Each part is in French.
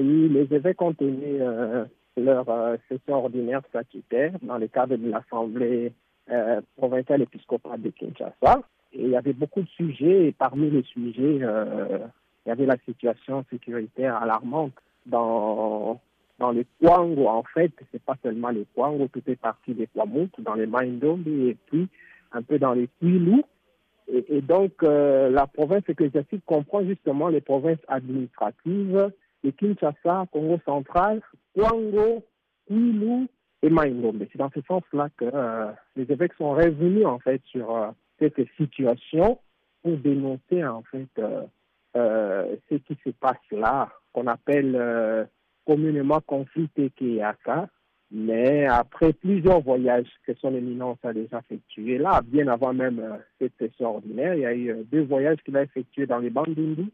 Les évêques ont tenu leur session ordinaire statutaire dans le cadre de l'Assemblée provinciale épiscopale de Kinshasa. Et il y avait beaucoup de sujets, et parmi les sujets, il y avait la situation sécuritaire alarmante dans dans les Kwango, en fait, c'est pas seulement les Kwango, tout est parti des Kwamut, dans les Maindombe et puis un peu dans les Kwilu. Et, donc, euh, la province ecclésiastique comprend justement les provinces administratives de Kinshasa, Congo central, Kwango, Kwilu et Maindombe. C'est dans ce sens-là que euh, les évêques sont revenus, en fait, sur euh, cette situation pour dénoncer, en fait, ce qui se passe là, qu'on appelle communément conflit Tekeyaka, mais après plusieurs voyages que son éminence a déjà effectués, là, bien avant même euh, cette session ordinaire, il y a eu euh, deux voyages qu'il a effectués dans les Bandundu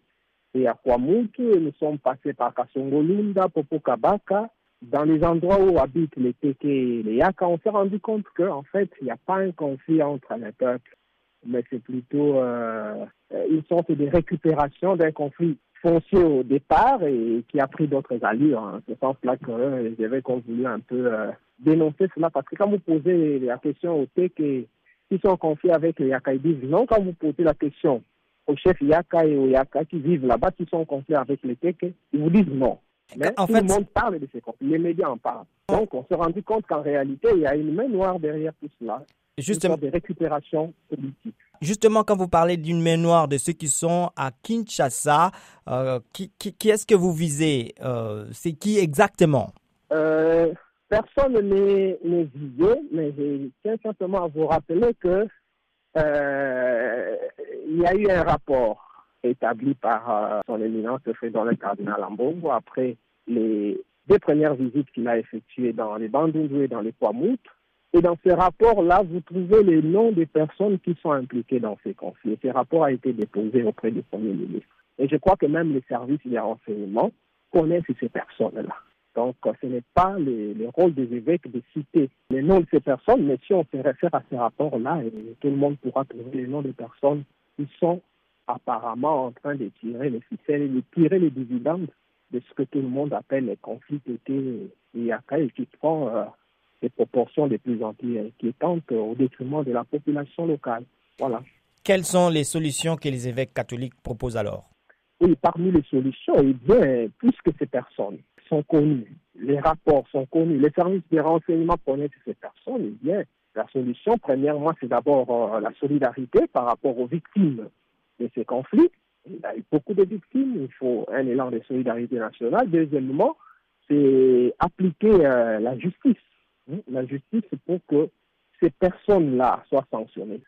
et à Kwamutu, nous sommes passés par Kasongolunda, Popokabaka, dans les endroits où habitent les Teke et les Yaka, on s'est rendu compte qu'en fait, il n'y a pas un conflit entre les peuples, mais c'est plutôt euh, une sorte de récupération d'un conflit foncier au départ et qui a pris d'autres allures. Hein. C'est sens là que ont voulu un peu euh, dénoncer cela parce que quand vous posez la question aux TEC qui sont confiés avec les Yaka, ils disent non. Quand vous posez la question aux chefs Yaka et Yaka qui vivent là-bas, qui sont confiés avec les TEC, ils vous disent non. Mais tout le monde parle de ces conflits, les médias en parlent. Donc on s'est rendu compte qu'en réalité, il y a une main noire derrière tout cela. Justement. Une sorte de récupération politique. Justement, quand vous parlez d'une main noire de ceux qui sont à Kinshasa, euh, qui, qui, est-ce que vous visez euh, C'est qui exactement? Euh, Personne n'est visé, mais je tiens simplement à vous rappeler que il y a eu un rapport établi par son éminence le président le cardinal Ambongo après les deux premières visites qu'il a effectuées dans les Bandundu et dans les Kwamut et dans ce rapport-là, vous trouvez les noms des personnes qui sont impliquées dans ces conflits. ce rapport a été déposé auprès du Premier ministre. Et je crois que même les services de renseignement connaissent ces personnes-là. Donc, ce n'est pas le, rôle des évêques de citer les noms de ces personnes, mais si on se réfère à ces rapports-là, tout le monde pourra trouver les noms des personnes qui sont apparemment en train de tirer les ficelles et de tirer les dividendes de ce que tout le monde appelle les conflits d'été et et qui prend euh, des proportions de plus en plus inquiétantes au détriment de la population locale. Voilà. Quelles sont les solutions que les évêques catholiques proposent alors? Oui, parmi les solutions, eh bien, puisque ces personnes sont connues, les rapports sont connus, les services de renseignement connaissent ces personnes, eh bien, la solution, premièrement, c'est d'abord euh, la solidarité par rapport aux victimes de ces conflits. Il y a eu beaucoup de victimes, il faut un élan de solidarité nationale. Deuxièmement, c'est appliquer euh, la justice la justice pour que ces personnes-là soient sanctionnées.